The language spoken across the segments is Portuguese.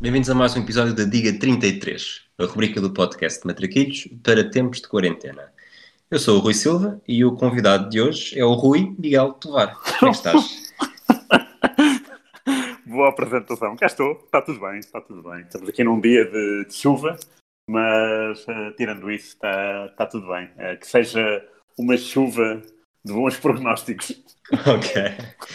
Bem-vindos a mais um episódio da Diga 33, a rubrica do podcast Matraquilhos para tempos de quarentena. Eu sou o Rui Silva e o convidado de hoje é o Rui Miguel Tovar. Como é estás? Boa apresentação. Cá estou. Está tudo bem, está tudo bem. Estamos aqui num dia de, de chuva, mas uh, tirando isso, está, está tudo bem. Uh, que seja uma chuva de bons prognósticos. Ok.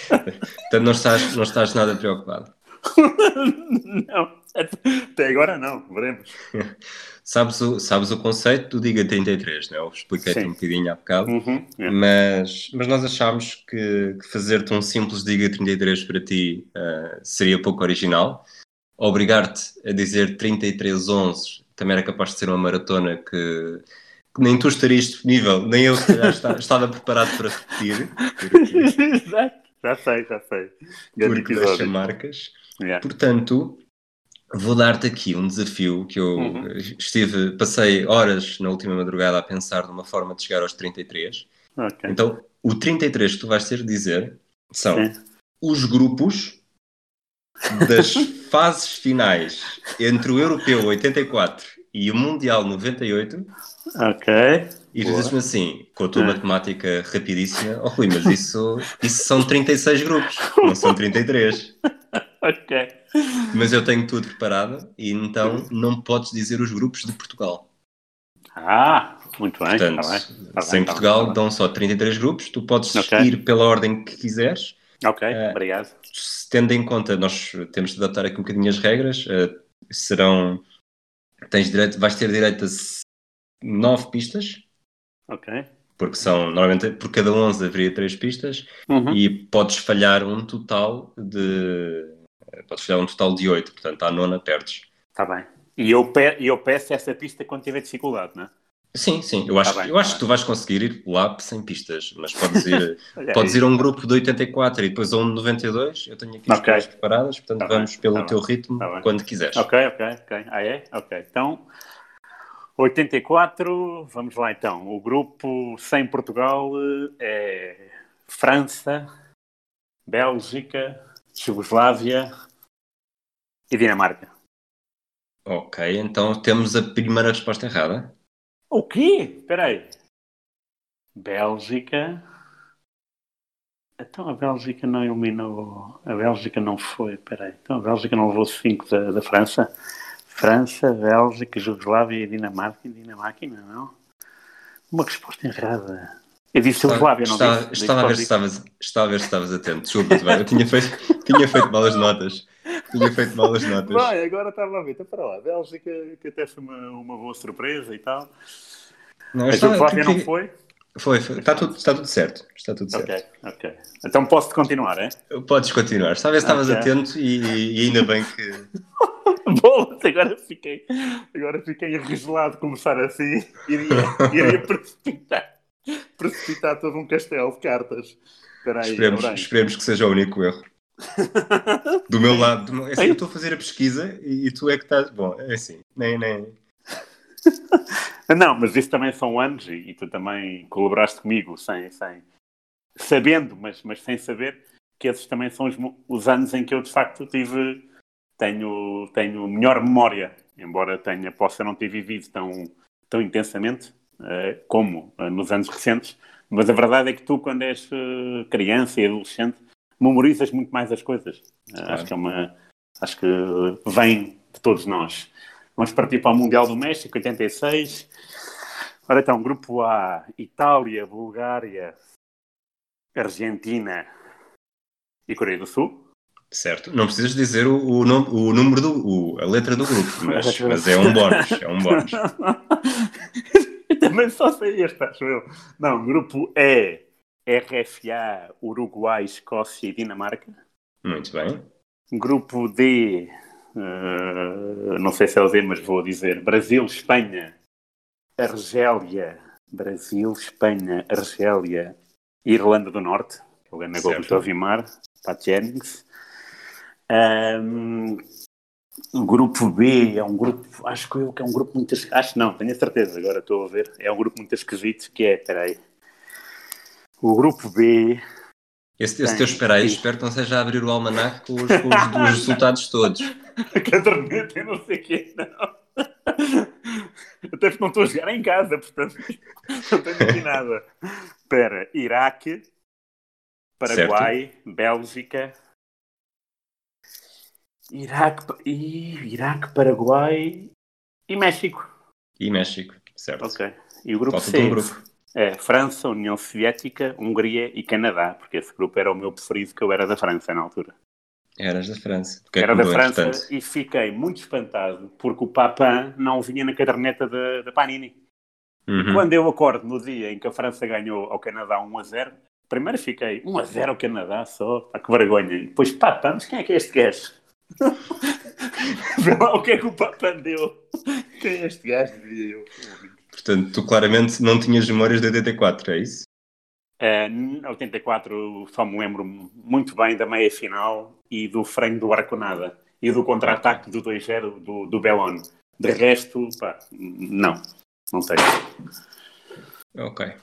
Portanto, não estás, não estás nada preocupado. não, até agora não, veremos. sabes, o, sabes o conceito do Diga 33, não é? Eu expliquei-te um bocadinho há bocado, uhum, é. mas, mas nós achámos que, que fazer-te um simples Diga 33 para ti uh, seria pouco original. Obrigar-te a dizer 3311 também era capaz de ser uma maratona que, que nem tu estarias disponível, nem eu calhar estava preparado para repetir. Exato. Já sei, já sei. Grande porque episódio. deixa marcas. Yeah. Portanto, vou dar-te aqui um desafio que eu uhum. estive, passei horas na última madrugada a pensar numa forma de chegar aos 33. Okay. Então, o 33 que tu vais ter de dizer são Sim. os grupos das fases finais entre o Europeu 84 e o Mundial 98. Ok. E dizes-me assim, com a tua é. matemática rapidíssima, oh Rui, mas isso, isso são 36 grupos, não são 33. ok. Mas eu tenho tudo preparado e então não podes dizer os grupos de Portugal. Ah, muito bem. Portanto, tá bem, tá sem bem, Portugal tá dão só 33 grupos, tu podes okay. ir pela ordem que quiseres. Ok, uh, obrigado. Tendo em conta, nós temos de adaptar aqui um bocadinho as regras, uh, serão. Tens direito, vais ter direito a 9 pistas. Ok porque são normalmente por cada 11 haveria 3 pistas uhum. e podes falhar um total de podes falhar um total de 8, portanto à nona perdes. Está bem. E eu, pe eu peço essa pista quando tiver dificuldade, não é? Sim, sim, eu acho, tá bem, eu acho tá que tu vais conseguir ir lá sem pistas, mas podes ir, podes ir a um grupo de 84 e depois a um de 92. Eu tenho aqui as okay. preparadas, portanto tá vamos bem, pelo tá teu ritmo tá quando quiseres. Ok, ok, ok. Ah, é? Ok. Então, 84, vamos lá então. O grupo sem Portugal é França, Bélgica, Jugoslávia e Dinamarca. Ok, então temos a primeira resposta errada. O quê? Espera aí. Bélgica. Então a Bélgica não eliminou. A Bélgica não foi. Espera aí. Então a Bélgica não levou 5 da, da França. França, Bélgica, Jugoslávia e Dinamarca. E Dinamarca não, não. Uma resposta errada. Eu disse Jugoslávia, não estava, disse. Estava, a ver se estavas, estava a ver se estavas atento. Desculpa, eu tinha feito, tinha feito mal as notas. Tinha feito mal as notas. Vai, agora estava a ver. Então, para lá. Bélgica, que até foi uma, uma boa surpresa e tal. Não, a Jugoslávia que... não foi? Foi, foi. Está, tudo, está tudo certo. Está tudo certo. Ok, ok. Então posso continuar, é? Podes continuar. Talvez estavas okay. atento e, e ainda bem que. Bolas, agora fiquei, agora fiquei arregelado começar assim. Iria, iria precipitar, precipitar todo um castelo de cartas. Aí, esperemos, esperemos que seja o único erro. Do meu lado, do meu... É assim, eu estou a fazer a pesquisa e, e, tu é que estás. Bom, é assim, nem. nem... Não, mas isso também são anos e, e, tu também colaboraste comigo sem, sem sabendo, mas, mas sem saber que esses também são os, os anos em que eu de facto tive tenho, tenho melhor memória, embora tenha, possa não ter vivido tão, tão intensamente uh, como uh, nos anos recentes, mas a verdade é que tu, quando és uh, criança e adolescente, memorizas muito mais as coisas. Claro. Acho que é uma. Acho que vem de todos nós. Vamos partir para o Mundial do México, 86. Ora então, grupo A, Itália, Bulgária, Argentina e Coreia do Sul. Certo. Não precisas dizer o, o, nome, o número do. O, a letra do grupo, mas, mas é um bónus. É um bónus. Também só sei este, acho eu. Não, grupo E, RFA, Uruguai, Escócia e Dinamarca. Muito bem. Grupo D, uh, não sei se é o D, mas vou dizer Brasil, Espanha, Argélia, Brasil, Espanha, Argélia Irlanda do Norte. O Gana Gomes Vimar, Pat Jennings. Um, o grupo B é um grupo, acho que eu que é um grupo muito acho não, tenho a certeza, agora estou a ver, é um grupo muito esquisito que é, peraí, o grupo B esse, esse teu espera aí, espero que não seja a abrir o almanac com os, com os, os resultados todos. caderneta e não sei o quê, não. Até porque não estou a jogar em casa, portanto não tenho aqui nada. Espera, Iraque, Paraguai, certo. Bélgica, Iraque, Iraque, Paraguai e México. E México, certo. Ok. E o grupo Falta C? Um grupo. É França, União Soviética, Hungria e Canadá, porque esse grupo era o meu preferido, que eu era da França na altura. Eras da França. É era da França e fiquei muito espantado porque o Papin não vinha na caderneta da Panini. Uhum. Quando eu acordo no dia em que a França ganhou ao Canadá 1 a 0, primeiro fiquei 1 a 0 ao Canadá só, pá, que vergonha. E depois, Papin, mas quem é que é este gajo? O que é que o Papin deu. Quem é este gajo? Eu. Portanto, tu claramente não tinhas memórias de 84, é isso? Uh, 84 só me lembro muito bem da meia final e do freio do Arconada e do contra-ataque do 2-0 do, do Belon. De resto, pá, não, não tenho. Ok.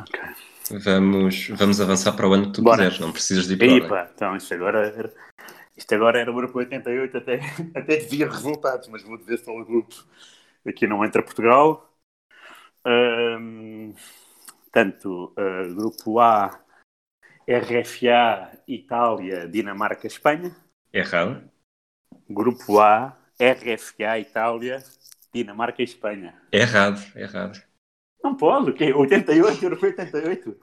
Ok. Vamos, vamos avançar para o ano que tu Bora. quiseres, não precisas de ir para pá, então isto agora isto agora era o grupo 88, até, até devia resultados, mas vou dizer só o grupo. Aqui não entra Portugal. Um, tanto uh, grupo A, RFA, Itália, Dinamarca, Espanha. Errado. Grupo A, RFA, Itália, Dinamarca e Espanha. Errado, errado. Não pode, o quê? 88, Europeu 88.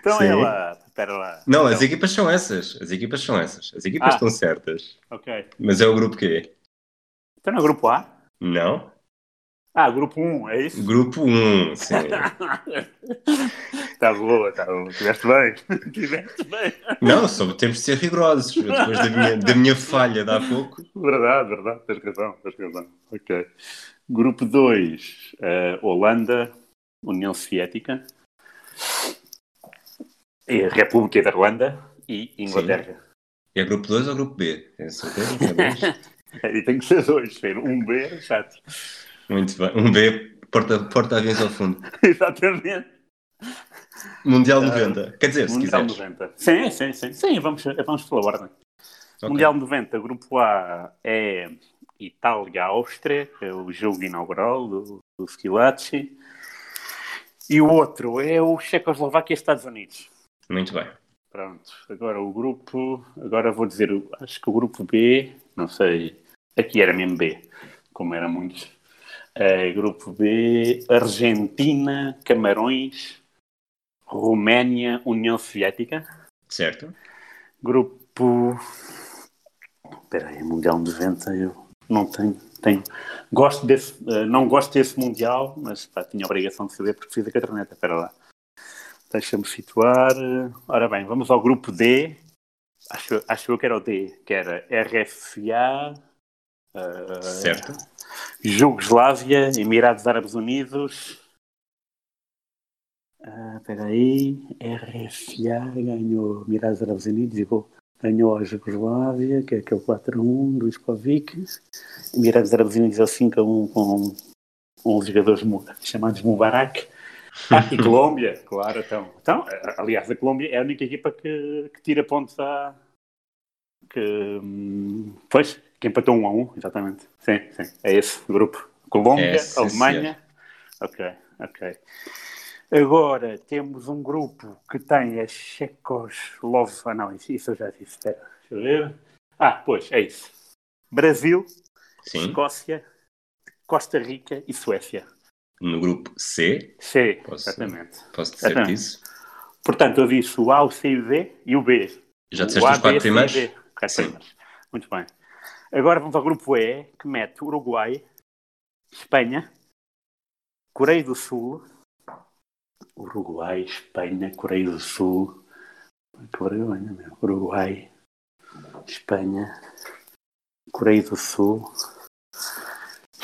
Então Sim. é lá, espera lá. Não, então... as equipas são essas. As equipas são essas. As equipas ah. estão certas. Ok. Mas é o grupo quê? Então não é o grupo A? Não. Ah, grupo 1, é isso? Grupo 1, sim. tá boa, tá boa. Tiveste bem. Tiveste bem. Não, só temos de ser rigorosos. Depois da minha, da minha falha de há pouco. Verdade, verdade. Tens razão, tens razão. Ok. Grupo 2, uh, eh, Holanda, União Soviética, e República da Irlanda e Inglaterra. Sim. É grupo 2 ou grupo B? É certeza? É e tem que ser dois. Um B é chato. Muito bem. Um B, porta, porta aviões ao fundo. Exatamente. Mundial 90. Uh, Quer dizer, se Mundial quiseres. 90. Sim, sim, sim. Sim, vamos, vamos pela ordem. Okay. Mundial 90, grupo A é Itália, Áustria, é o jogo inaugural do, do Schilacci. E o outro é o Checoslováquia e Estados Unidos. Muito bem. Pronto, agora o grupo, agora vou dizer, acho que o grupo B, não sei, aqui era mesmo B, como era muitos, é, grupo B, Argentina, Camarões, Roménia, União Soviética. Certo. Grupo. Espera aí, Mundial 90, eu não tenho. tenho. Gosto desse, uh, não gosto desse Mundial, mas pá, tinha a obrigação de saber porque fiz a caderneta. Espera lá. Deixa-me situar. Ora bem, vamos ao grupo D. Acho, acho eu que era o D, que era RFA. Uh, certo. Jugoslávia, Emirados Árabes Unidos. Ah, espera aí, RFA ganhou Emirados Árabes Unidos e ganhou a Jugoslávia, que é aquele 4-1 do Iskovic. Emirados Árabes Unidos é 5-1 com um jogadores chamados Mubarak. Ah, e Colômbia, claro, então. então. Aliás, a Colômbia é a única equipa que, que tira pontos a. Que, hum, pois, que empatou um a um, exatamente. Sim, sim. É esse grupo. Colômbia, é, Alemanha. Ok, ok. Agora temos um grupo que tem a Checoslováquia. Ah, não, isso eu já disse. Espera, deixa eu ver. Ah, pois, é isso. Brasil, Sim. Escócia, Costa Rica e Suécia. No grupo C? C, posso, exatamente. Posso dizer exatamente. isso? Portanto, eu disse o A, o C e o D e o B. Já disseste os quatro primeiros? Sim. Muito bem. Agora vamos ao grupo E, que mete Uruguai, Espanha, Coreia do Sul, Uruguai, Espanha, Coreia do Sul. Uruguai, Espanha, Coreia do Sul.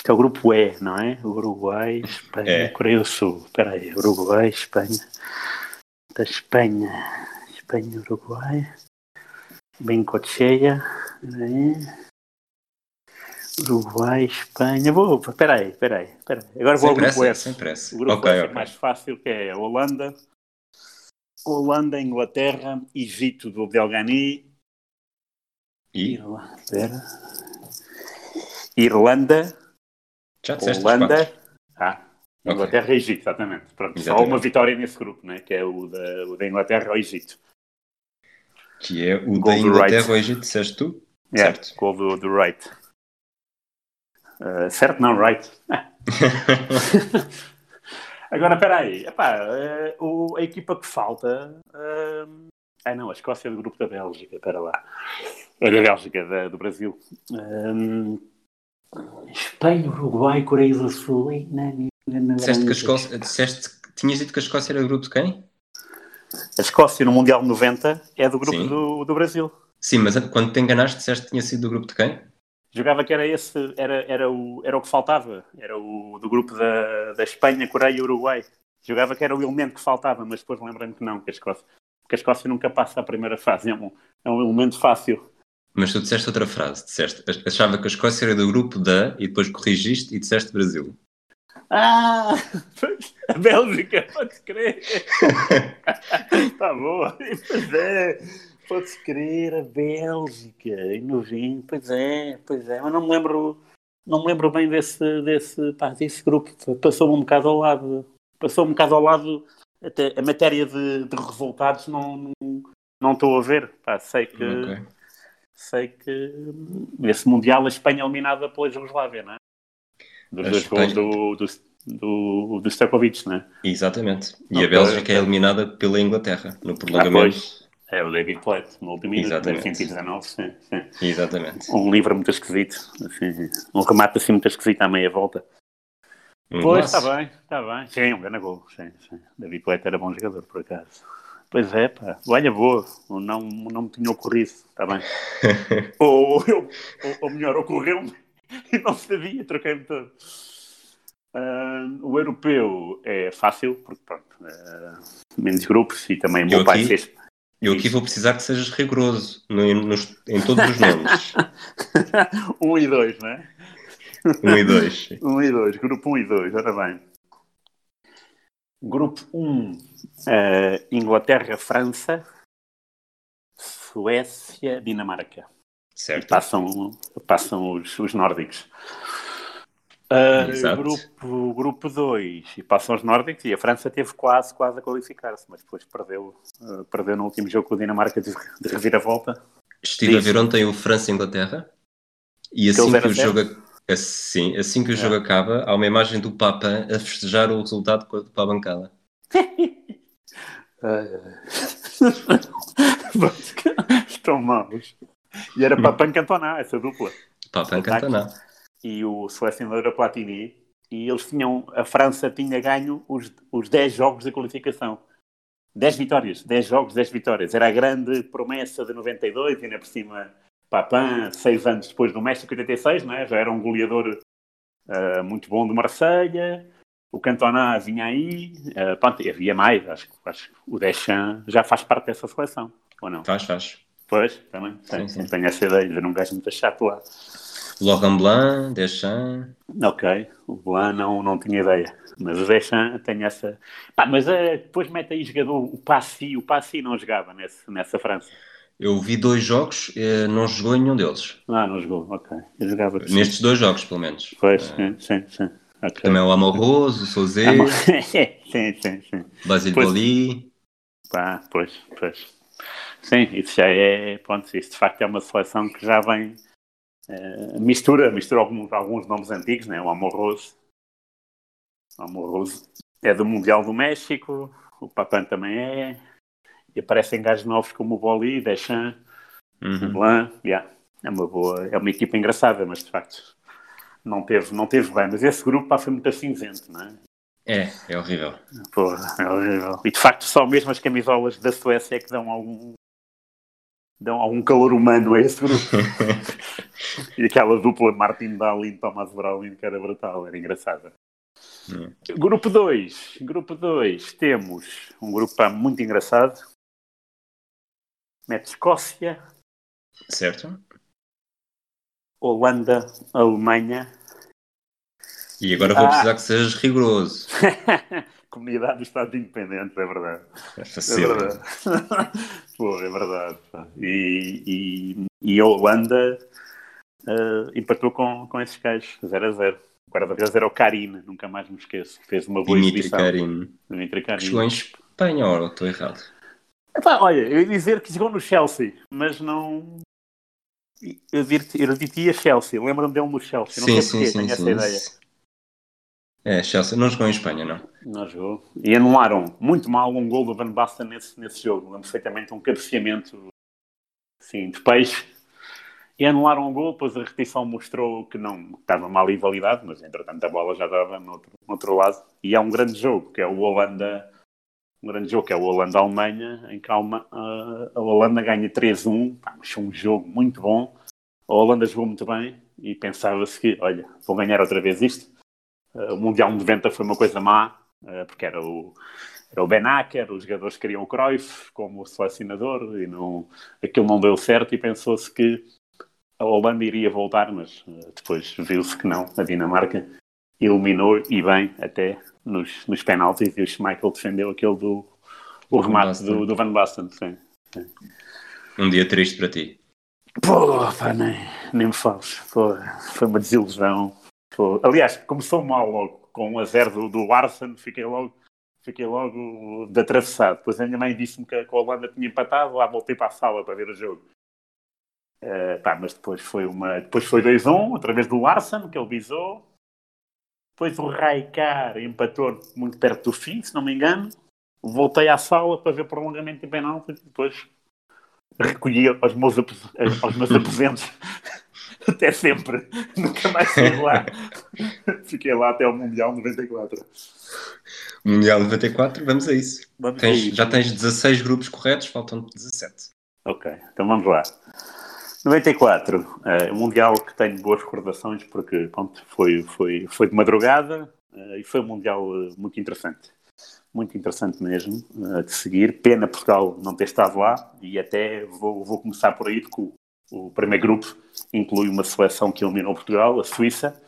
Isto é o grupo E, não é? Uruguai, Espanha, é. Coreia do Sul. Espera aí, Uruguai, Espanha. Da Espanha, Espanha, Uruguai. Bem cocheia. Espera aí. Uruguai, Espanha. Vou, peraí, peraí, peraí. Agora vou ao grupo pressa, F. Sem pressa. O grupo okay, F okay. é mais fácil, que é Holanda, Holanda, Inglaterra, Egito do Abdelghani. E? Espera. Irlanda, Já disseste Holanda. Ah. Inglaterra e Egito, exatamente. Pronto, só Exatamente. uma vitória nesse grupo, né? que é o da, o da Inglaterra ao Egito. Que é o da Inglaterra ao Egito, disseste tu? Yeah, Certo. Gol do, do Wright. Ah, certo, não, Wright. Agora, espera aí. Epá, eh, o- a equipa que falta... ah, ah, não, a Escócia é do grupo da Bélgica. Espera lá. É da Bélgica, da- do Brasil. Espanha, Uruguai, Coreia do Sul. Não, não, não, disseste que a. Escócia, disseste, tinhas dito que a Escócia era o grupo de quem? A Escócia no Mundial 90 é do grupo do, do Brasil. Sim, mas quando te enganaste, disseste que tinha sido do grupo de quem? Jogava que era esse, era, era, o, era o que faltava. Era o do grupo da, da Espanha, Coreia e Uruguai. Jogava que era o elemento que faltava, mas depois lembrei-me que não, que a Escócia. Porque a Escócia nunca passa a primeira fase, é um, é um elemento fácil. Mas tu disseste outra frase, disseste, achava que a Escócia era do grupo da, e depois corrigiste e disseste Brasil. Ah! A Bélgica, pode crer! Está boa! Pois é, pode crer, a Bélgica, em 90, pois é, pois é, mas não me lembro, não me lembro bem desse, desse, pá, desse grupo, passou-me um bocado ao lado, passou um bocado ao lado, até a matéria de, de resultados não, não, não estou a ver, pá, sei que, Ok. Sei que esse Mundial a Espanha é eliminada pela Jugoslávia, não é? Dos A dois gols Espanha- do, do, do, do Stojkovic, não é? Exatamente. E a Bélgica é eliminada pela Inglaterra, no Ah, prolongamento. pois. É o David Platt, no último minuto, Exatamente. 119, sim, sim. Exatamente. Um livro muito esquisito, assim, um remate assim muito esquisito à meia volta. Um pois, está bem, está bem. Sim, um grande gol, sim, sim. David Platt era bom jogador, por acaso. Pois é, pá, olha, boa, não, não me tinha ocorrido, está bem. ou, eu, ou, ou melhor, ocorreu-me e não sabia, troquei-me todo. Ah, o europeu é fácil, porque pronto, ah, menos grupos e também o Eu meu pai fez. Eu aqui vou precisar que sejas rigoroso no- nos- em todos os nomes. um e dois, não é? Um e dois. Um e dois, grupo 1 um e 2, ora bem. Grupo 1, um, eh, Inglaterra, França, Suécia, Dinamarca. E Certo. passam, passam os, os nórdicos. Eh, Exato. grupo grupo 2 e passam os nórdicos e a França teve quase, quase a qualificar-se, mas depois perdeu, eh, perdeu no último jogo com a Dinamarca de, de reviravolta. Estive a Diz. ver ontem o França-Inglaterra e Que assim eles que o jogo, assim, assim que o jogo acaba, há uma imagem do Papa a festejar o resultado com a, bancada. Estão maus. E era para pancantonar essa dupla. Papa. Cantona. E o selecionador Platini. E eles tinham, a França tinha ganho os, os 10 jogos da qualificação. 10 vitórias, 10 jogos, 10 vitórias. Era a grande promessa de 92, e ainda por cima Papin, 6 anos depois do México 86, né? já era um goleador ah, muito bom do Marselha. O Cantona vinha aí, ah, pronto, havia mais. Acho, que- acho que o Deschamps já faz parte dessa seleção, ou não? Faz, faz. Pois, também. Tenho, sim. tenho essa ideia, era um gajo muito chato lá. Laurent Blanc, Deschamps. Ok, o Blanc não, não tinha ideia. Mas o Deschamps tem essa. Pá, mas eh, depois mete aí jogador, o Passi, o Passi não jogava nesse, nessa França. Eu vi dois jogos, eh, não jogou em nenhum deles. Ah, não jogou, ok. Eu jogava sim. Nestes dois jogos, pelo menos. Pois, Eh, sim, sim, sim. Ok. Também o Amoroso, o Souzé, Ah, bom. sim, sim, sim. Basile Pois. Boli. Pá, pois, pois. Sim, isso já é. Pronto, isso de facto é uma seleção que já vem. eh, mistura, mistura alguns, alguns nomes antigos, né? O Amoroso. O Amoroso é do Mundial do México, o Papan também é. E aparecem gajos novos como o Boli, Deschamps, o Uhum. Blanc. Yeah, é uma boa, é uma equipa engraçada, mas de facto não teve, não teve bem. Mas esse grupo pá, foi muito cinzento, não é? É, é horrível. Porra, é horrível. E de facto só mesmo as camisolas da Suécia é que dão algum dão algum calor humano a esse grupo. e aquela dupla Martin Dahlin e Thomas Brolin que era brutal, era engraçada. Hum. Grupo 2. Grupo 2 temos um grupo pá, muito engraçado. Mete Escócia, Certo? Holanda, Alemanha, E agora vou Ah. precisar que sejas rigoroso. Comunidade do Estado Independente, é verdade. É É fácil. verdade. Pô, é verdade. E, e, e a Holanda uh, empatou com, com esses gajos, 0 a 0. O guarda-redes era o Karine, nunca mais me esqueço. Fez uma boa Dimitri exibição. Karine. Dimitri Karine. Chegou em Espanha, ou estou errado? Epá, olha, eu ia dizer que jogou no Chelsea, mas não. Eu diria, Chelsea, lembro-me dele no Chelsea, não sim, sei sim, porquê, sim, tenho essa sim. ideia. É, Chelsea. Não jogou em Espanha, não. Não jogou. E anularam muito mal um gol do Van Basten nesse, nesse jogo. Lembro perfeitamente um cabeceamento assim, de peixe. E anularam o gol, depois a repetição mostrou que não que estava mal em validade, mas entretanto a bola já estava no outro, no outro lado. E há um grande jogo, que é o Holanda, um grande jogo, que é o Holanda-Alemanha, em que a, a- Holanda ganha 3-1, Pá, mas foi um jogo muito bom. A Holanda jogou muito bem e pensava-se que, olha, vou ganhar outra vez isto. Uh, o Mundial 90 foi uma coisa má, uh, porque era o, era o Ben Acker, os jogadores queriam o Cruyff como selecionador e não, aquilo não deu certo e pensou-se que a Holanda iria voltar, mas uh, depois viu-se que não. A Dinamarca eliminou e bem até nos, nos penaltis e o Schmeichel defendeu aquele do o remate do, do Van Basten. Sim. Um dia triste para ti. Pô, pá, nem, nem me fales. Pô, foi uma desilusão. Pô, aliás, começou mal logo. Com 1 a 0 do, do Arsenal, fiquei logo, fiquei logo de atravessado. Depois a minha mãe disse-me que a Holanda tinha empatado. Lá voltei para a sala para ver o jogo. Eh, pá, mas depois foi uma. Depois foi 2-1, outra vez do Arsenal, que ele visou. Depois o Raikar empatou muito perto do fim, se não me engano. Voltei à sala para ver prolongamento em penalti. Depois recolhi aos meus, aos meus aposentos até sempre. Nunca mais saí lá. Fiquei lá até o Mundial 94. Mundial 94, vamos a isso. Vamos Tens- a isso. já tens 16 grupos corretos, faltam 17. Ok, então vamos lá. 94, eh, um Mundial que tenho boas recordações porque pronto, foi, foi, foi de madrugada eh, e foi um Mundial eh, muito interessante. Muito interessante mesmo eh, de seguir. Pena Portugal não ter estado lá e até vou, vou começar por aí porque o, o primeiro grupo inclui uma seleção que eliminou Portugal, a Suíça.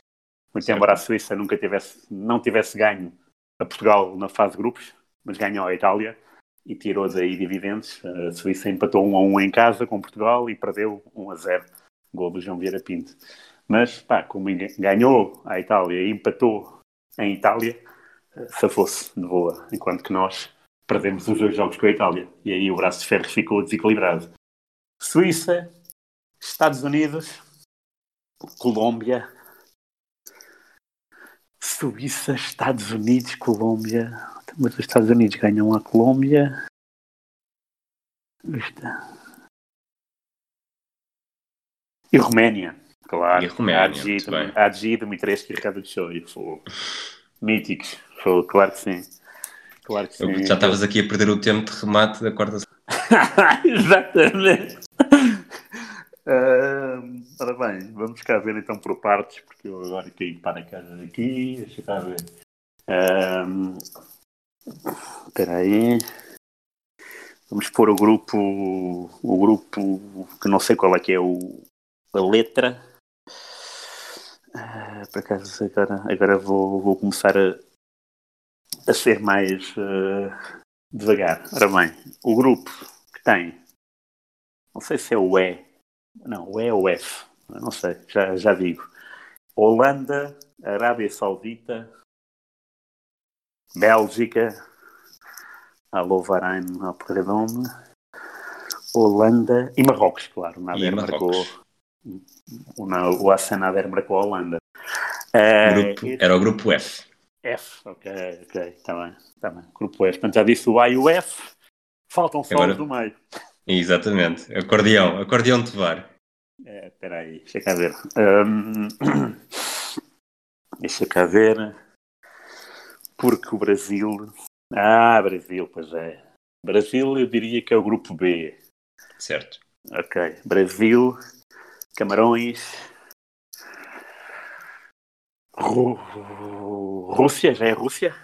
Muito embora a Suíça nunca tivesse, não tivesse ganho a Portugal na fase de grupos, mas ganhou a Itália e tirou daí dividendos. A Suíça empatou 1 a 1 em casa com Portugal e perdeu 1 a 0. Gol do João Vieira Pinto. Mas, pá, como ganhou a Itália e empatou em Itália, safou-se de boa. Enquanto que nós perdemos os dois jogos com a Itália. E aí o braço de ferro ficou desequilibrado. Suíça, Estados Unidos, Colômbia. Suíça, Estados Unidos, Colômbia. Mas os Estados Unidos ganham a Colômbia. Esta. E Roménia, claro. E a Roménia, Adji, Dumitrescu e Ricardo Show. Foi míticos. Foi, claro que sim. Claro que sim. já estavas aqui a perder o tempo de remate da quarta Exatamente. Ah, ora bem, vamos cá ver então por partes, porque eu agora caí para casa daqui. Deixa cá ver. Ah, Espera aí. Vamos pôr o grupo. O grupo que não sei qual é que é o, a letra. Ah, por acaso agora, agora vou, vou começar a, a ser mais ah, devagar. Ora bem, o grupo que tem. Não sei se é o E. Não, o E ou o F. Não sei, já, já digo. Holanda, Arábia Saudita, Bélgica, Alô Varane, Alperdome, Holanda e Marrocos, claro. O Nader marcou. Marrocos. O, Hassan Nader marcou a Holanda. Eh, Grupo- era o grupo F. F, ok, ok, está bem, está bem. Grupo F. Portanto, já disse o A e o F. Faltam só Agora- os do meio. Exatamente. Acordeão. Acordeão de VAR. É, Espera aí, deixa cá ver. Hum, deixa cá ver. Porque o Brasil. Ah, Brasil, pois é. Brasil, eu diria que é o grupo B. Certo. Ok. Brasil, Camarões. Ru- Rússia, já é Rússia?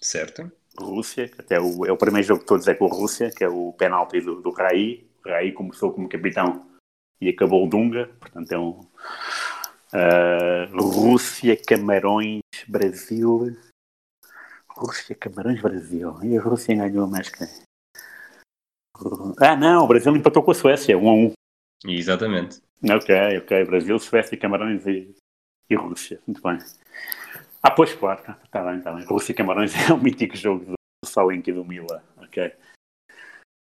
Certo. Rússia, que até o, é o primeiro jogo de todos é com a Rússia, que é o penalti do, do Raí. O Raí começou como capitão e acabou o Dunga, portanto é um ah, Rússia, Camarões, Brasil. Rússia, Camarões, Brasil. E a Rússia ganhou mais quem? Ah, não, o Brasil empatou com a Suécia, 1 a 1. Exatamente. Ok, ok. Brasil, Suécia, Camarões e, e Rússia. Muito bem. Ah, pois, claro. Está tá bem, está bem. Rússia e Camarões é um mítico jogo do Salink e do Mila. Ok.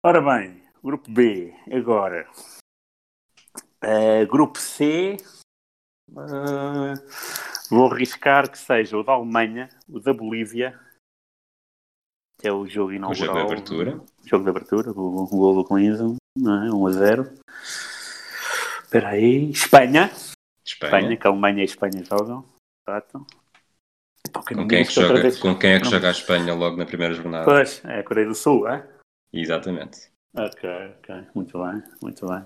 Ora bem, grupo B, agora. Uh, grupo C. Uh, vou arriscar que seja o da Alemanha, o da Bolívia, que é o jogo inaugural. O jogo de abertura. Jogo de abertura, o, o gol do Clinton, não é? 1 a 0. Espera aí. Espanha. Espanha. Espanha, que a Alemanha e a Espanha jogam. Exato. Com quem, é que joga, com quem é que não. joga a Espanha logo na primeira jornada? Pois, é a Coreia do Sul, é? Exatamente. Ok, ok. Muito bem, muito bem.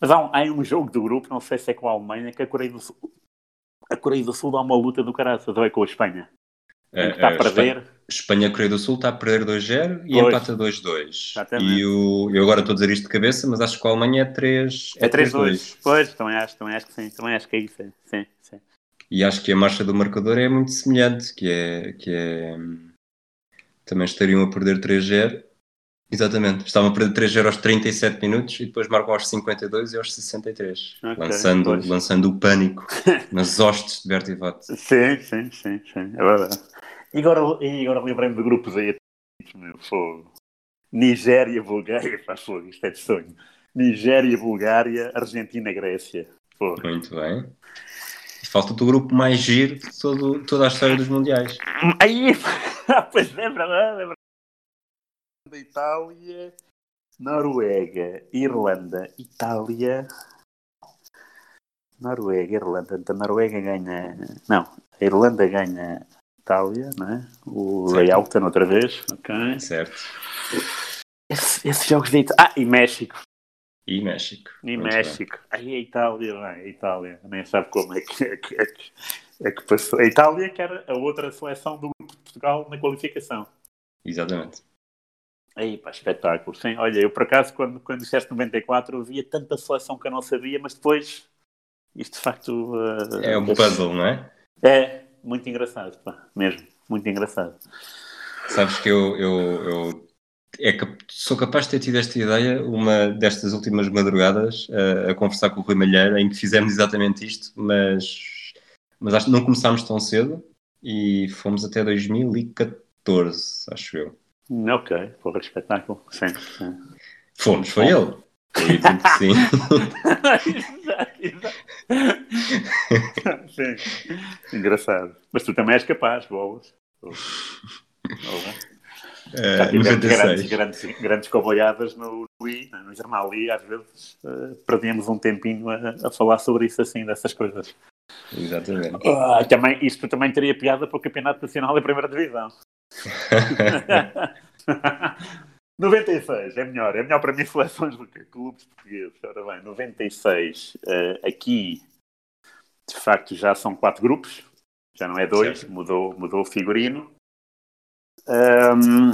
Mas há um, há um jogo do grupo, não sei se é com a Alemanha, que a Coreia do Sul. A Coreia do Sul dá uma luta do caralho, ou é com a Espanha? É, está a perder. Espanha, Coreia do Sul está a perder 2-0 e empata 2-2. E o, eu agora estou a dizer isto de cabeça, mas acho que a Alemanha é 3 É 3-2. Pois, também acho, também acho que sim. Também acho que é isso. Sim, sim. E acho que a marcha do marcador é muito semelhante, que é. Que é também estariam a perder 3-0. Exatamente. Estavam a perder 3-0 aos 37 minutos e depois marcam aos 52 e aos 63. Okay, lançando, lançando o pânico nas hostes de Bertivote. Sim, sim, sim, sim. É verdade. E agora, e agora lembrei-me de grupos aí. Meu, fogo. Nigéria, Bulgária, faz fogo, isto é de sonho. Nigéria, Bulgária, Argentina, Grécia. Fogo. Muito bem. Falta-te o grupo mais giro de todo, toda a história dos mundiais. Aí, pois é verdade, é verdade. Itália, Noruega, Irlanda, Itália, Noruega, Irlanda. Então, a Noruega ganha. Não, a Irlanda ganha Itália, não é? O layout outra vez. Ok. Certo. Esse, esses jogos de Itália. Ah, e México. E México. E Muito México. Aí a Itália, bem, a Itália. Nem sabe como é que, é, que, é, que, é que passou. A Itália, que era a outra seleção do grupo de Portugal na qualificação. Exatamente. Aí, pá, espetáculo. Sim, olha, eu por acaso, quando, quando disseste 94, eu via tanta seleção que eu não sabia, mas depois, isto de facto. Uh, é um puzzle, não é? É, muito engraçado, pá, mesmo, muito engraçado. Sabes que eu, eu, eu é, sou capaz de ter tido esta ideia uma destas últimas madrugadas a, a conversar com o Rui Malheiro, em que fizemos exatamente isto, mas, mas acho que não começámos tão cedo e fomos até 2014, acho eu. Ok, porra, espetáculo, sim, sim. Fomos, foi ele. Que sim. sim. Engraçado. Mas tu também és capaz, bolas. Já tivemos grandes, grandes, grandes comboiadas no, Wii, no jornal e às vezes uh, perdíamos um tempinho a, a, falar sobre isso assim, dessas coisas. Exatamente. Uh, também, isto também teria piada para o Campeonato Nacional da Primeira Divisão. 96 é melhor, é melhor para mim seleções do que clubes portugueses. Ora bem, 96 uh, eh, aqui de facto já são quatro grupos, já não é dois, mudou, mudou o figurino. Um,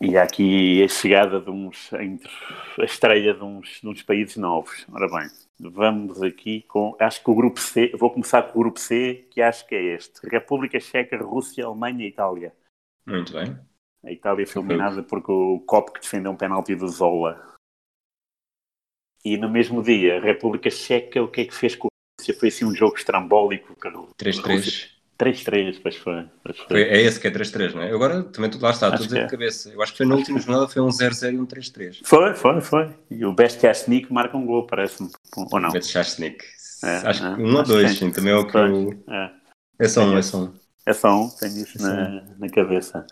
e há aqui a chegada de uns, a estreia de uns, de uns países novos. Ora bem, vamos aqui com, acho que o grupo C, vou começar com o grupo C, que acho que é este. República Checa, Rússia, Alemanha e Itália. Muito bem. A Itália foi eliminada porque o Copo que defendeu um penalti do Zola. E no mesmo dia, a República Checa, o que é que fez com a Rússia? Foi assim um jogo estrambólico. 3-3. 3-3, pois foi. Pois foi. foi. É esse que é 3-3, não é? Agora também lá está, estou a dizer de é. cabeça. Eu acho que foi na última jornada, foi um 0-0 e um 3-3. Foi, foi, foi. E o Best Chasnik marca um gol, parece-me. Ou não? Best Chasnik. É, acho é, que um ou dois, sim, também é o que eu... É. é só um, é só um. É só um, tenho isso é na, na cabeça.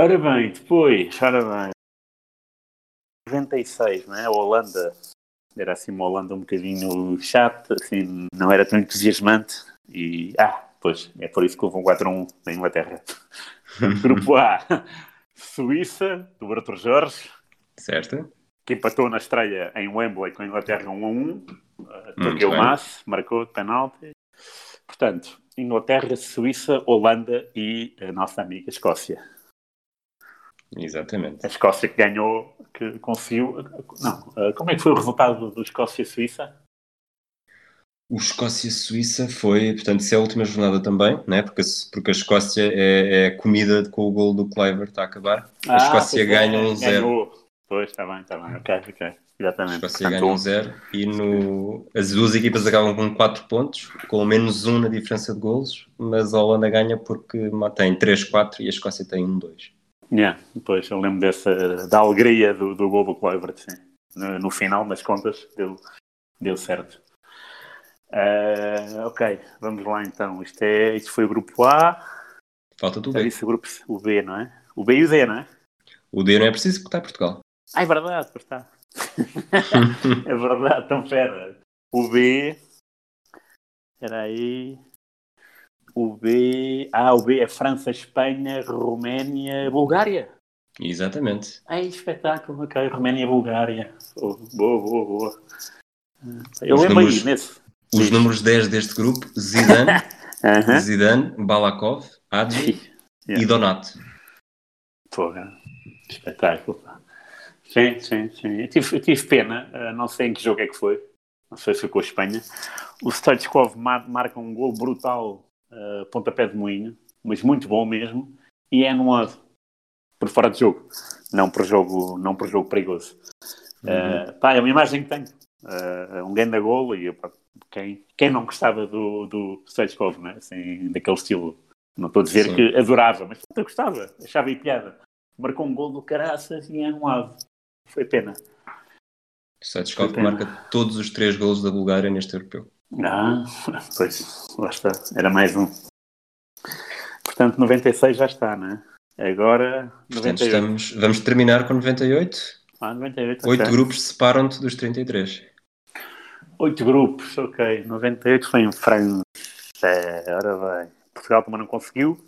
Ora bem, depois, ora bem. 96, não é? A Holanda era assim uma Holanda um bocadinho chata, assim, não era tão entusiasmante. E, ah, pois, é por isso que houve um 4-1 na Inglaterra. Grupo A, Suíça, do Arthur Jorge. Certo. Que empatou na estreia em Wembley com a Inglaterra 1-1. Uh, o Mas, marcou de penalti. Portanto, Inglaterra, Suíça, Holanda e a nossa amiga Escócia. Exatamente. A Escócia que ganhou, que conseguiu. Não, uh, como é que foi o resultado do Escócia-Suíça? O Escócia-Suíça foi, portanto, isso é a última jornada também, né? porque, porque a Escócia é, é comida com o gol do Cliver, está a acabar. A ah, Escócia ganha é, um zero. Pois, está bem, está bem, ok, ok. exatamente. Escócia ganha um zero e no... as duas equipas acabam com 4 pontos, com menos 1 na diferença de golos, mas a Holanda ganha porque tem 3-4 e a Escócia tem 1-2. Yeah, depois eu lembro dessa, da alegria do, do gol do Kluivert, sim. No, no, final, nas contas, deu, deu certo. Uh, ok, vamos lá então. Isto, é, isto foi o grupo A. Falta o B. Disse o grupo o B, não é? O B e o D, não é? O D não é preciso porque está em Portugal. Ah, é verdade, pois está. é verdade, então pera. O B. Espera aí. O B. Ah, o B é França, Espanha, Roménia, Bulgária. Exatamente. Ai, espetáculo, ok. Roménia, Bulgária. Oh, boa, boa, boa. Eu os lembro números, aí nesse. Os Diz. números 10 deste grupo: Zidane, uh -huh. Zidane, Balakov, Adji yeah. e Donato. Porra, espetáculo. Sim, sim, sim. Eu tive, eu tive pena, uh, não sei em que jogo é que foi, não sei se foi com a Espanha. O Stoichkov mar, marca um gol brutal, uh, pontapé de moinho, mas muito bom mesmo, e é anulado por fora de jogo, não por jogo, não por jogo perigoso. Uh, pá, é uma imagem que tenho. Uh, um grande golo e pá, quem, quem não gostava do, do Stoichkov, né? assim, daquele estilo não estou a dizer Sim. que adorava, mas eu gostava, achava piada. Marcou um gol do caraças e é anulado. Foi pena. Setskov marca todos os três gols da Bulgária neste europeu. Ah, pois, lá está. Era mais um. Portanto, 96 já está, não é? Agora, 98. Portanto, estamos, vamos terminar com 98. Ah, 98. Oito okay. grupos separam-te dos 33. Oito grupos, ok. 98 foi em França. Ora bem. Portugal também não conseguiu,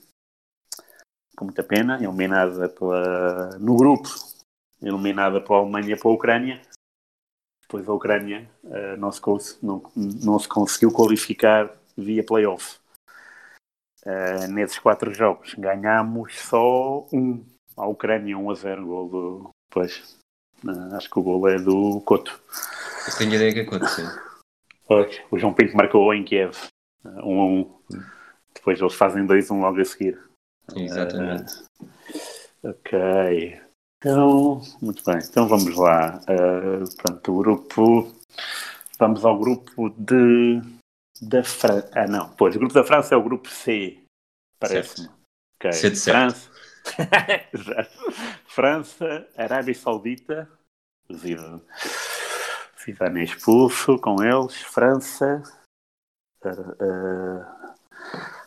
com muita pena, eliminada pela, no grupo, eliminada pela Alemanha e pela Ucrânia. Depois a Ucrânia uh, não, se, não, não se conseguiu qualificar via playoff. Uh, nesses quatro jogos ganhámos só um. A Ucrânia 1 a 0, gol do. Pois, uh, acho que o gol é do Coto. Eu tenho ideia que é Coto, sim. Pois, o João Pinto marcou em Kiev, 1 uh, a 1. Depois eles fazem 2-1 um logo a seguir. Exatamente. Ok. Então, muito bem. Então vamos lá. Uh, pronto, o grupo. Vamos ao grupo de. Da França. Ah, não. Pois, o grupo da França é o grupo C. Parece-me. Okay. C de França. França, Arábia Saudita. Zidane é expulso com eles. França. Uh,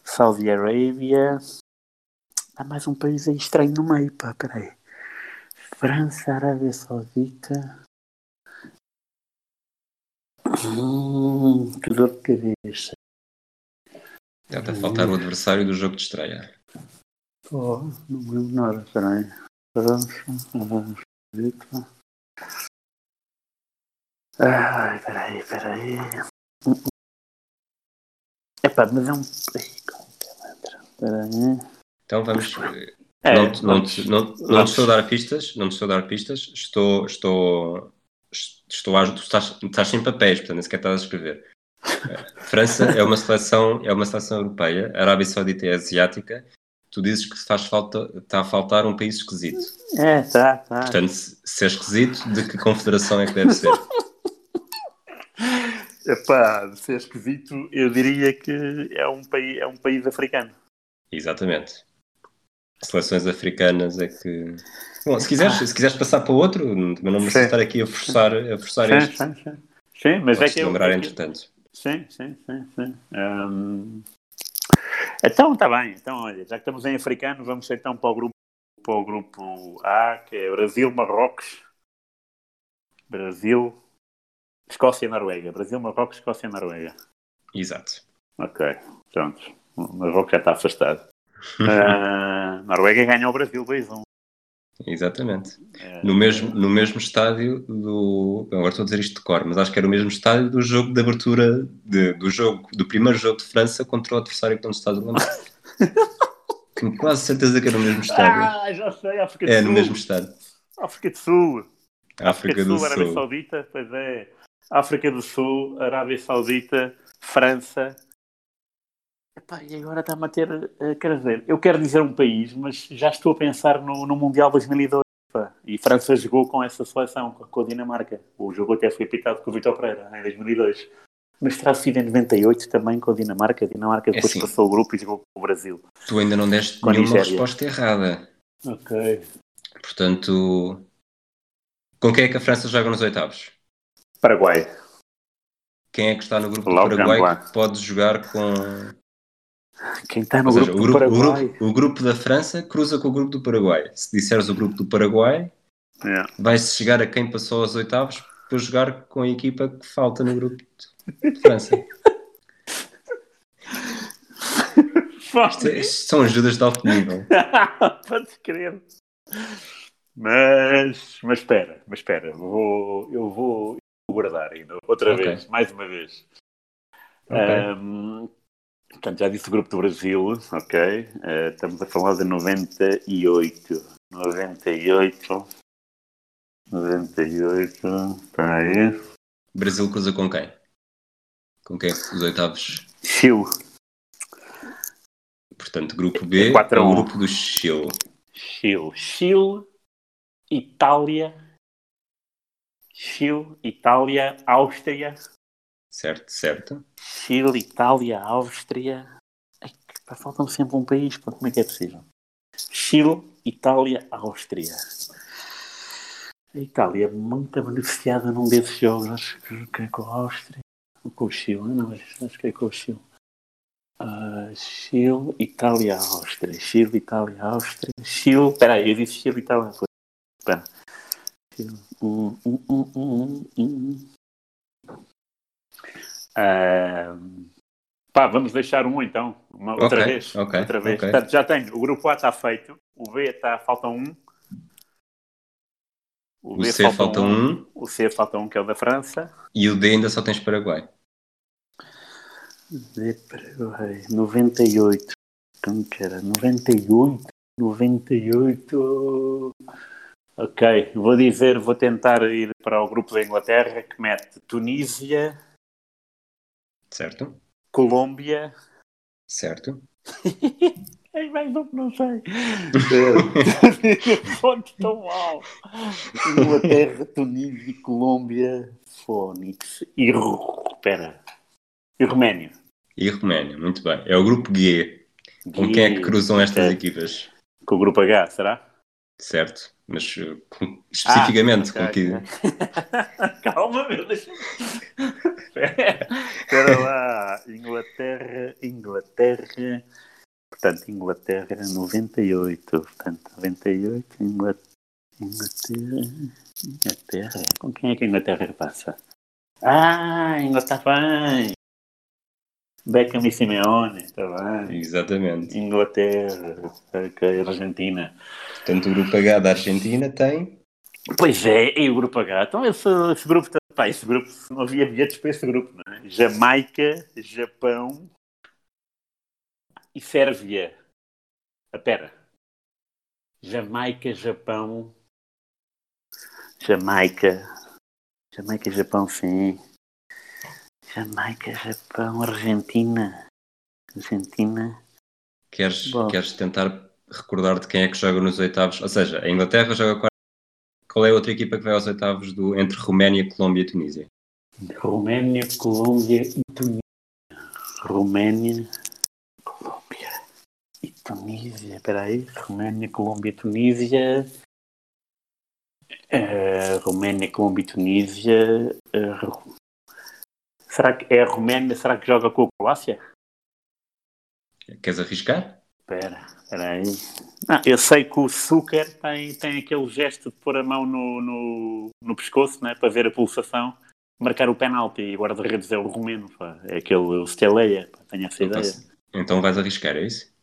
Saudi Arábia. Há mais um país aí estranho no meio, pá, peraí. França, Arábia Saudita. Hum, que dor de cabeça. Deve hum. faltar o adversário do jogo de estreia. Oh, não me lembro nada, peraí. França, vamos ver. Ai, peraí, peraí. Epá, mas é um. Então vamos. É, não, não, vamos, não, não, não te estou a dar pistas, não te estou a dar pistas, estou, estou, estou a, tu estás, estás sem papéis, portanto nem sequer estás a escrever. França é uma seleção, é uma seleção europeia, a Arábia Saudita é asiática. Tu dizes que faz falta, está a faltar um país esquisito. É, tá, tá. Portanto, se é esquisito, de que confederação é que deve ser? Epá, de ser esquisito, eu diria que é um país, é um país africano. Exatamente. Seleções africanas é que. Bom, se quiseres, se quiseres passar para outro, mas não me estar aqui a forçar, a forçar sim, este. Sim, sim. sim mas é que lembrar eu, entretanto. Sim, sim, sim. sim. Um... Então, está bem. Então, olha, já que estamos em africano, vamos então para o grupo, para o grupo A, que é Brasil, Marrocos. Brasil, Escócia e Noruega. Brasil, Marrocos, Escócia e Noruega. Exato. Ok, pronto. O Marrocos já está afastado. Uh, Noruega ganhou o Brasil 2-1. Exatamente. É, no, mesmo, no mesmo estádio do. Agora estou a dizer isto de cor, mas acho que era o mesmo estádio do jogo de abertura de, do jogo, do primeiro jogo de França contra o adversário que está a lembrar. Tenho quase certeza que era no mesmo estádio. Ah, já sei, África do é, Sul. É, no mesmo estádio. África do Sul. África, África do, do Sul, Sul, Arábia Saudita, pois é. África do Sul, Arábia Saudita, França. Epá, e agora está-me a ter. Uh, quer dizer, eu quero dizer um país, mas já estou a pensar no, no Mundial 2002. Epá, e França jogou com essa seleção, com a Dinamarca. O jogo até foi pitado com o Vitor Pereira, em 2002. Mas terá sido em 98 também com a Dinamarca. A Dinamarca depois é assim, passou o grupo e jogou com o Brasil. Tu ainda não deste com nenhuma resposta errada. Ok. Portanto, com quem é que a França joga nos oitavos? Paraguai. Quem é que está no grupo do Paraguai que pode jogar com. Quem está no seja, grupo, o grupo do Paraguai? O grupo, o grupo, da França cruza com o grupo do Paraguai. Se disseres o grupo do Paraguai, yeah. vai-se chegar a quem passou aos oitavos para jogar com a equipa que falta no grupo de França. isto, é, isto são ajudas de alto nível. Podes crer. Mas, mas espera, mas espera, vou, eu vou guardar ainda, outra okay. vez, mais uma vez. Okay. Um, portanto, já disse o grupo do Brasil, ok? Uh, estamos a falar de 98. 98. 98. Espera aí. Brasil cruza com quem? Com quem? Os oitavos? Chile. Portanto, grupo B é o grupo do Chile. Chile. Chile, Itália, Chile, Itália, Áustria. Certo, certo. Chile, Itália, Áustria. Falta-me sempre um país, como é que é possível? Chile, Itália, Áustria. A Itália é muito beneficiada num desses jogos, acho que é com a Áustria, ou com o Chile, não, acho que é com o Chile. Uh, Chile, Itália, Áustria. Chile, Itália, Áustria. Chile, espera aí, eu disse Chile, Itália. Espera. Uh, pá, vamos deixar um então, uma, outra okay, vez. Okay, outra vez. Okay. Portanto, já tenho. O grupo A está feito, o B está, falta um. O, o C falta um, um. O C falta um, que é o da França. E o D ainda só tens Paraguai. D Paraguai, 98. Como que era? 98? 98. Ok, vou dizer, vou tentar ir para o grupo da Inglaterra que mete Tunísia. Certo. Colômbia. Certo. É mais um que não sei. Fonte tão mal. Inglaterra, Tunísia, Colômbia, Fónix e. Espera. E Roménia. E Roménia, muito bem. É o grupo G. Com quem é que cruzam estas equipas? Com o grupo H, será? Certo. Mas uh, especificamente ah, okay, com que. Calma, meu, deixa Espera lá. Inglaterra, Inglaterra. Portanto, Inglaterra 98. Portanto, 98, Inglaterra. Inglaterra. Inglaterra. Com quem é que a Inglaterra passa? Ah, Inglaterra bem. Beckham e Simeone, está bem. Exatamente. Inglaterra, Argentina. Portanto, o grupo H da Argentina tem. Pois é, e o grupo H. Então, esse, esse grupo, pá, esse grupo, não havia bilhetes para esse grupo, não é? Jamaica, Japão e Sérvia. A ah, pera. Jamaica, Japão. Jamaica. Jamaica, Japão, sim. Jamaica, Japão, Argentina. Argentina. Queres, queres tentar recordar de quem é que joga nos oitavos? Ou seja, a Inglaterra joga qual, qual é a outra equipa que vai aos oitavos do, entre Roménia, Colômbia e Tunísia? Roménia, Colômbia e Tunísia. Roménia, Colômbia e Tunísia. Espera aí. Roménia, Colômbia e Tunísia. Uh, Roménia, Colômbia e Tunísia. Uh, será que é a Roménia? Será que joga com a Croácia? Queres arriscar? Espera, espera aí. Ah, eu sei que o Zucker tem, tem aquele gesto de pôr a mão no, no, no pescoço né, para ver a pulsação, marcar o penalti e o guarda-redes é o romeno. Pá. É aquele o Steleia, tenho essa então, ideia. Então vais arriscar, é isso?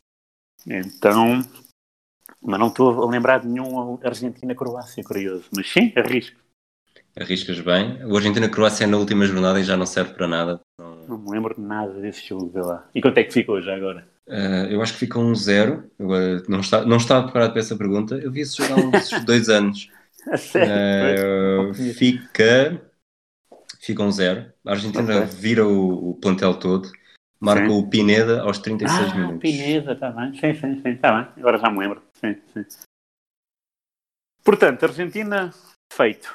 Então, mas não estou a lembrar de nenhum Argentina-Croácia, curioso. Mas sim, arrisco. Arriscas bem. O Argentina-Croácia é na última jornada e já não serve para nada. Não, não me lembro de nada desse jogo, vê lá. E quanto é que ficou já agora? Uh, eu acho que ficou um zero. Agora, não, está, não estava preparado para essa pergunta. Eu vi esse jogo há uns dois anos. Uh, fica, fica um zero. A Argentina okay. vira o, o, plantel todo. Marca o Pineda aos 36 ah, minutos. Pineda, está bem. Sim, sim, sim. Está bem. Agora já me lembro. Sim, sim. Portanto, Argentina, feito.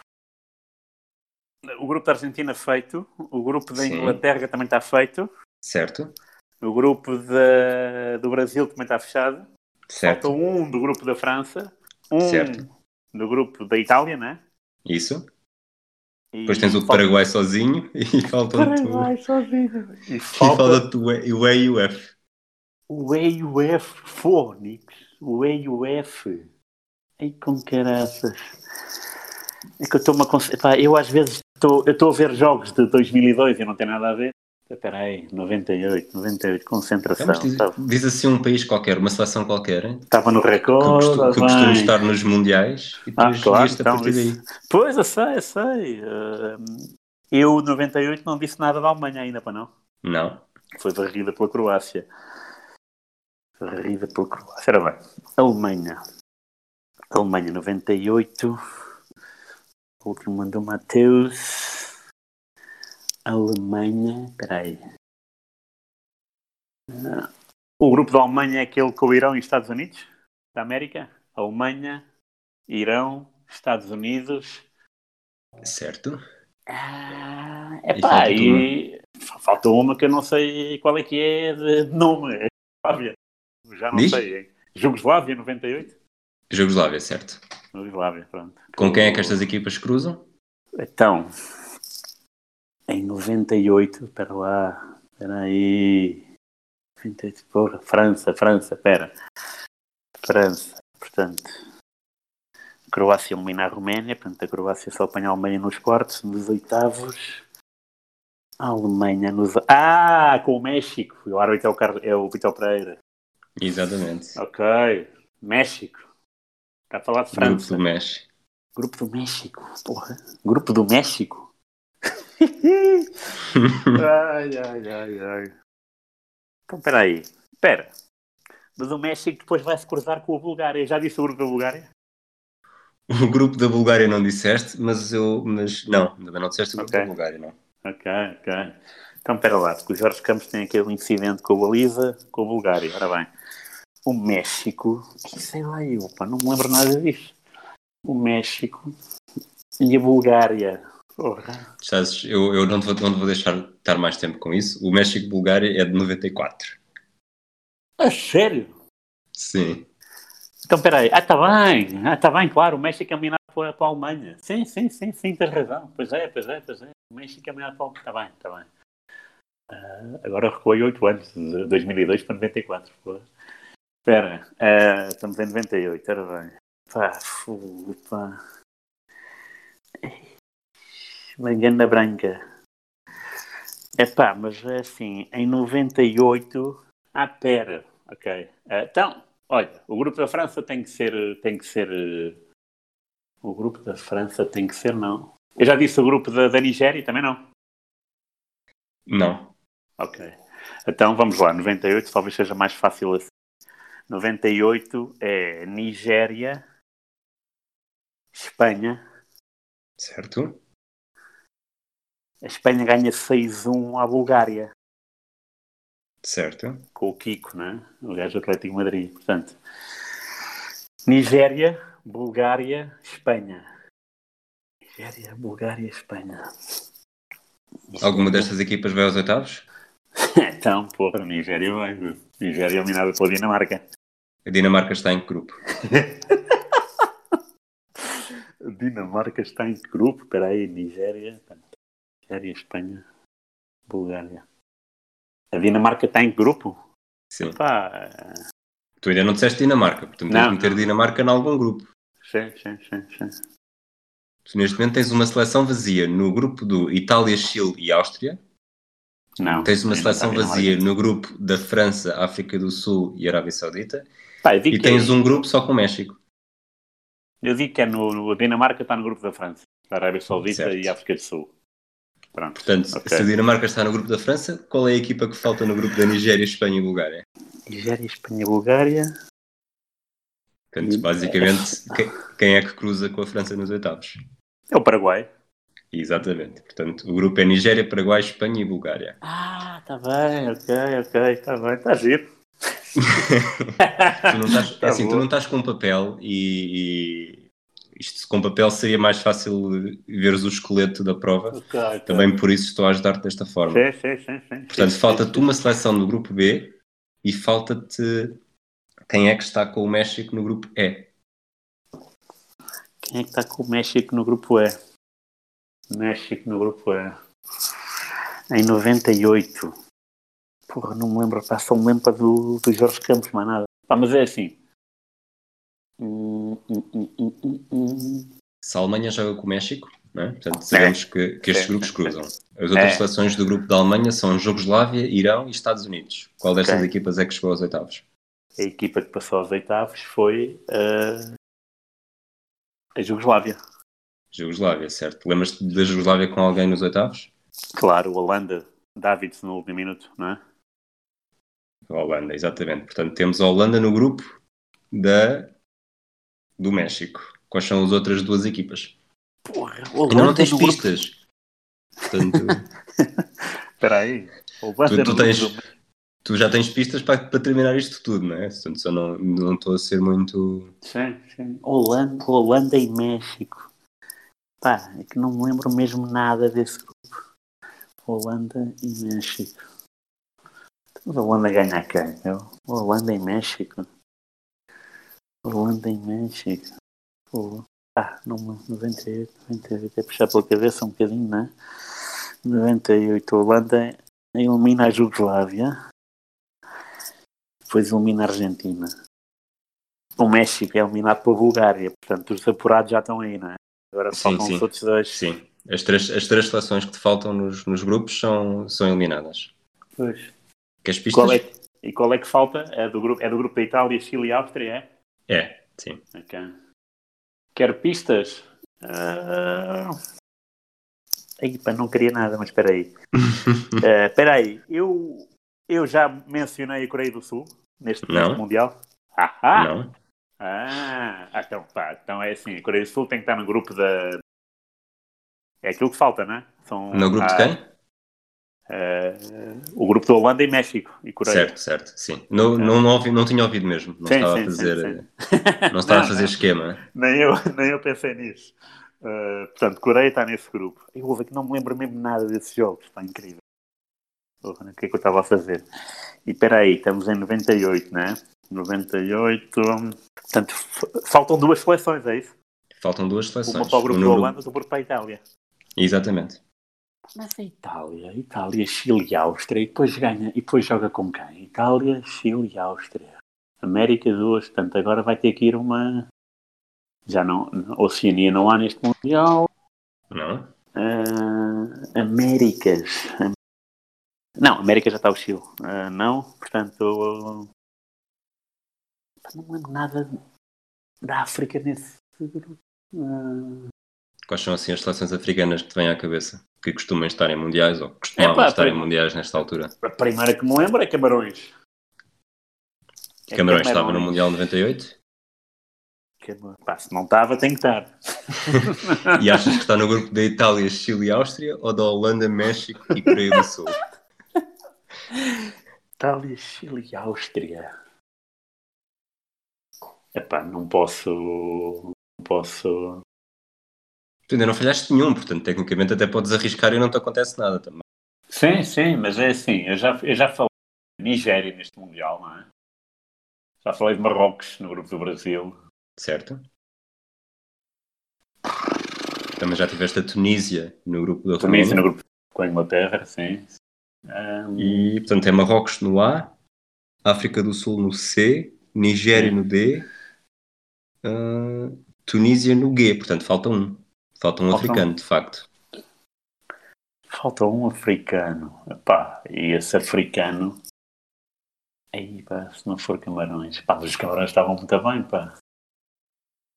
O grupo da Argentina feito. O grupo da Sim. Inglaterra também está feito. Certo? O grupo da- do Brasil também está fechado. Falta Certo? um do grupo da França. Um Certo. do grupo da Itália, né? Isso. E Depois tens o falta- Paraguai sozinho e faltam-te o- Paraguai sozinho. E e falta falta-te o E o E e o F. o E e o F. Fónix. O E e o F. Ai, com caraças. É que eu estou-me a... Epá, eu às vezes estou eu estou a ver jogos de 2002 e não tem nada a ver. Espera aí, 98, 98, concentração. Vamos dizer, Estava diz assim um país qualquer, uma seleção qualquer, hein? estava no recorde. costu- que bem. costuma estar nos mundiais e Ah, claro, então isso-. Pois, eu sei, eu sei. Ahm, eu, 98, não disse nada da Alemanha ainda, para não. Não. Foi varrida pela Croácia. Varrida pela Croácia. Era bem. Alemanha. Alemanha, 98. O último mandou Mateus. Alemanha. Espera aí. O grupo da Alemanha é aquele com o Irão e Estados Unidos? Da América? Alemanha, Irão, Estados Unidos. Certo? Ah, E epá, falta e falta uma que eu não sei qual é que é de nome. É Jugoslávia. Já não Diz? sei. hein? Jugoslávia, 98? Jugoslávia, certo. Jugoslávia, pronto. Com quem é que estas equipas cruzam? Então, em 98, espera lá, espera aí. 98, porra, França, França, espera. França, portanto. Croácia eliminar a Roménia, portanto a Croácia só apanha a Alemanha nos quartos, nos oitavos. A Alemanha nos. Ah, com o México. O árbitro é o, Car... é o Vitor Pereira. Exatamente. Ok, México. Está a falar de Grupo França. do México. Grupo do México, porra. Grupo do México. ai, ai, ai, ai. Então, espera aí. Espera. Mas o México depois vai se cruzar com a Bulgária. Já disse o grupo da Bulgária? O grupo da Bulgária não disseste, mas eu. Mas não, ainda não disseste o grupo Ok. da Bulgária, não. Ok, ok. Então, espera lá. Porque o Jorge Campos tem aquele incidente com a Baliza, com a Bulgária. Ora bem. O México... Sei lá eu, pá. Não me lembro nada disso. O México e a Bulgária. Porra. Estás, eu eu não, te vou, não te vou deixar estar mais tempo com isso. O México-Bulgária é de 94. A sério? Sim. Então, peraí. Ah, está bem. Ah, está bem, claro. O México é minado para, para a Alemanha. Sim, sim, sim, sim, tens razão. Pois é, pois é, pois é. O México é minado para a Alemanha. Está bem, está bem. Ah, agora recuei 8 anos, de 2002 para 94. Pô. Espera, ah, estamos em 98, era bem. Pá, fu, pá. Uma ganda branca. É pá, mas é assim, em 98. Ah, pera, ok. Ah, então, olha, o grupo da França tem que ser. Tem que ser. eh, O grupo da França tem que ser, não. Eu já disse o grupo da, da Nigéria, também não. Não. Ok. Então vamos lá, 98 talvez seja mais fácil assim. 98 é Nigéria, Espanha. Certo? A Espanha ganha 6-1 à Bulgária, Certo. com o Kiko, né? o gajo do Atlético Madrid. Portanto, Nigéria, Bulgária, Espanha. Nigéria, Bulgária, Espanha. Alguma destas equipas vai aos oitavos? Então, porra, Nigéria vai. viu? Nigéria eliminada pela Dinamarca. A Dinamarca está em grupo? A Dinamarca está em grupo? Espera aí, Nigéria. Nigéria, Espanha, Bulgária. A Dinamarca está em grupo? Sim. Pá, Tu ainda não disseste Dinamarca, portanto tens de meter. Dinamarca em algum grupo. sim, sim, sim, sim. Tu neste momento tens uma seleção vazia no grupo do Itália, Chile e Áustria. Não. Tens uma está seleção vazia no grupo da França, África do Sul e Arábia Saudita. Pá, E é- tens um grupo só com México. Eu digo que é no, no- a Dinamarca está no grupo da França, da Arábia Saudita Certo. e África do Sul. Pronto. Portanto, Ok. se a Dinamarca está no grupo da França, qual é a equipa que falta no grupo da Nigéria, Espanha e Bulgária? Nigéria, Espanha, Bulgária. Portanto, E- basicamente, que- quem é que cruza com a França nos oitavos? É o Paraguai. Exatamente. Portanto, o grupo é Nigéria, Paraguai, Espanha e Bulgária. Ah, está bem, ok, ok, está bem, está giro. Tu não estás, é Tá assim, tu não estás com papel e, isto com papel seria mais fácil veres o esqueleto da prova. Ok, ok. Também por isso estou a ajudar-te desta forma. Sim, sim, sim, sim. Portanto, falta-te uma seleção do grupo B e falta-te quem é que está com o México no grupo E. Quem é que está com o México no grupo E? México no grupo E. Em 98. Porra, não me lembro. Pá, só me lembro do, do Jorge Campos, mais nada. Pá, mas é assim. Hum, hum, hum. Se a Alemanha joga com o México, é? portanto, sabemos que, que estes Sim, grupos cruzam. As outras É. seleções do grupo da Alemanha são Jugoslávia, Irão e Estados Unidos. Qual destas equipas é que chegou aos oitavos? A equipa que passou aos oitavos foi uh, a Jugoslávia. Jugoslávia, certo? Lembras-te da Jugoslávia com alguém nos oitavos? Claro, Holanda, Davids no último minuto, não é? Holanda, exatamente. Portanto, temos a Holanda no grupo da... do México. Quais são as outras duas equipas? Porra, Ainda não tens pistas. Portanto, Espera aí. Holanda tu, tu no tens, tu já tens pistas para, para terminar isto tudo, não é? Portanto, só não, não estou a ser muito. Sim, sim. Holanda, Holanda e México. Pá, é que não me lembro mesmo nada desse grupo. Holanda e México. Mas a Holanda ganha a quem? Holanda e México. Holanda e México. Pô. Ah, não me 98, 98. É puxar pela cabeça um bocadinho, não é? 98. Holanda elimina a Jugoslávia. Depois elimina a Argentina. O México é eliminado pela Bulgária. Portanto, os apurados já estão aí, não é? Agora Sim, faltam sim. os outros dois. Sim. As três, as três seleções que te faltam nos, nos grupos são, são eliminadas. Pois. Queres pistas? Qual é, e qual é que falta? É do grupo, é do grupo da Itália, Chile e Áustria, é? É, sim. Ok. Quer pistas? Ah... Aí, pá, não queria nada, mas espera aí. Ah, Espera aí. Eu, eu já mencionei a Coreia do Sul neste, Não. Mundial. Ahá! Não? Ah, então, pá, então é assim, a Coreia do Sul tem que estar no grupo da... É aquilo que falta, não é? São, No grupo de quem? ah, o grupo da Holanda e México e Coreia. Certo, certo, sim. Não, não, não, ouvi- não tinha ouvido mesmo. Não Sim, estava sim, a fazer, sim. Não estava Não, a fazer não. esquema. Nem eu, nem eu pensei nisso. Uh, portanto, Coreia está nesse grupo. Eu houve que não me lembro mesmo nada desses jogos. Está incrível. Porra, O que é que eu estava a fazer? E espera aí, estamos em 98, não é? 98. Portanto, faltam duas seleções, é isso? Faltam duas seleções. Uma para o grupo Um da no Holanda, outra para a Itália. Exatamente. Mas a Itália, Itália, Chile e Áustria, e depois ganha, e depois joga com quem? Itália, Chile e Áustria. América duas, portanto agora vai ter que ir uma. Já não. Oceania não há neste Mundial. Não? Ah, Américas. Não, América já está o Chile. Ah, não, portanto. Não lembro nada da África nesse grupo. Ah, Quais são assim as seleções africanas que te vêm à cabeça? Que costumam estar em mundiais ou que costumavam Epá, estar em mundiais nesta altura? a primeira que me lembro é Camarões. É Camarões estava no Mundial 98 Cama- Pá, se não estava, tem que estar. e achas que está no grupo da Itália, Chile e Áustria ou da Holanda, México e Coreia do Sul? Itália, Chile e Áustria. Epá, não posso. Não posso. Tu ainda não falhaste nenhum, portanto, tecnicamente até podes arriscar e não te acontece nada também. Sim, sim, mas é assim, eu já, eu já falei de Nigéria neste Mundial, não é? Já falei de Marrocos no grupo do Brasil. Certo? Também já tiveste a Tunísia no grupo da Tunísia no grupo com a Inglaterra, sim. Ahm, E, portanto, é Marrocos no A, África do Sul no C, Nigéria Sim. no D, ah, Tunísia no G. Portanto, falta um. Falta um Falta um. africano, de facto. Falta um africano. Epá, e esse africano. Aí, pá, se não for Camarões. Pá, os Camarões estavam muito bem, pá.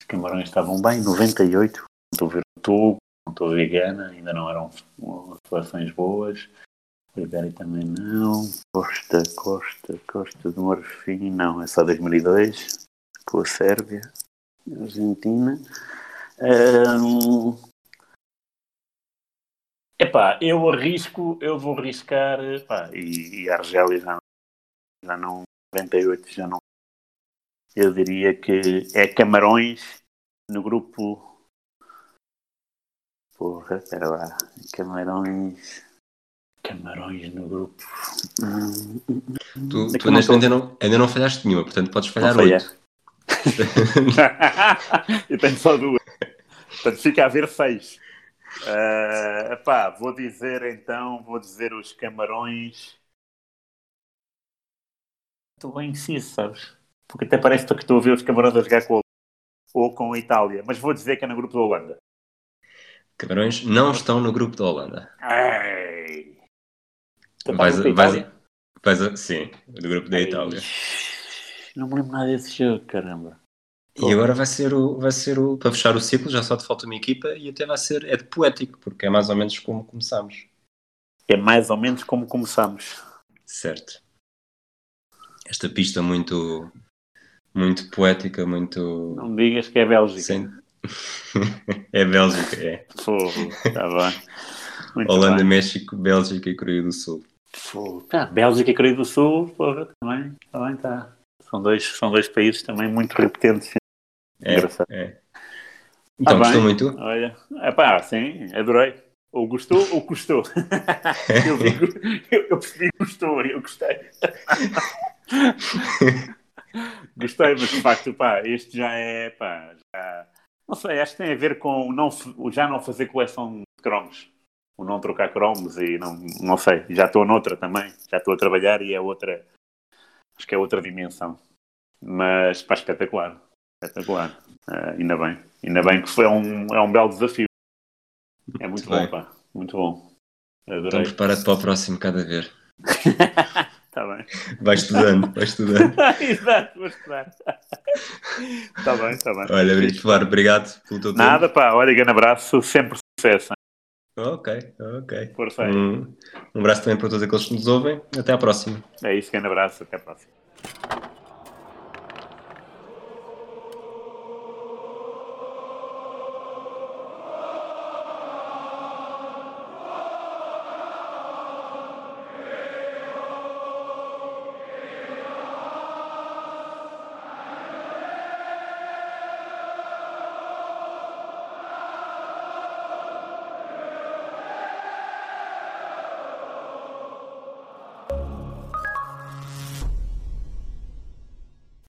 Os Camarões estavam bem. 98. Não estou a ver o Togo, não estou a ver Gana. Ainda não eram seleções boas. O Ibéria também não. Costa, Costa, Costa do Marfim. Não, é só 2002. Com a Sérvia. Argentina. Ahm, Epá, eu arrisco, eu vou arriscar, epá, e, e a Argélia já, já não, 98 já não. Eu diria que é Camarões no grupo Porra, espera lá. Camarões. Camarões no grupo. Hum, hum, hum. Tu, É tu não neste momento ainda não, ainda não falhaste nenhuma, portanto podes falhar oito. Eu tenho só duas. Portanto, fica a haver seis. Ah, epá, vou dizer então, vou dizer os camarões. Estou bem indeciso, sabes? Porque até parece que estou a ver os camarões a jogar com a ou com a Itália, mas vou dizer que é no grupo da Holanda. Camarões não estão no grupo da Holanda. Ai. Vais, vais, vais sim, do grupo da Itália. Não me lembro nada desse jogo, caramba. E agora vai ser o, vai ser o, para fechar o ciclo, já só te falta uma equipa e até vai ser, é de poético, porque é mais ou menos como começámos. É mais ou menos como começamos. Certo. Esta pista muito, muito poética, muito... Não digas que é Bélgica. Sem... é Bélgica, é. Fogo, está bem. Muito Holanda, bem. México, Bélgica e Coreia do Sul. Fogo. Tá, Bélgica e Coreia do Sul, porra, também, também está. São dois, são dois países também muito repetentes. É, Engraçado. é. Então, Ah, gostou bem. muito? Olha, epá, sim, adorei. Ou gostou ou custou. eu, eu, eu percebi que gostou, eu gostei. gostei, mas de facto, pá, este já é, pá, já... Não sei, acho que tem a ver com o não, o já não fazer coleção de cromos. O não trocar cromos e não, não sei, já estou noutra também. Já estou a trabalhar e é outra, acho que é outra dimensão. Mas, pá, espetacular. Espetacular. Ah, ainda bem. Ainda bem que foi um, é um belo desafio. É muito, Muito bom, bem. pá. Muito bom. Então Adorei. prepara-te para o próximo cada vez. Está bem. Vai estudando, vai estudando. Exato, vou estudar. Está bem, está bem. Olha, Brito obrigado pelo teu Nada, pá. Olha, grande abraço. Sempre sucesso. Ok, ok. Força aí. Um, um abraço também para todos aqueles que nos ouvem. Até à próxima. É isso, grande abraço. Até a próxima.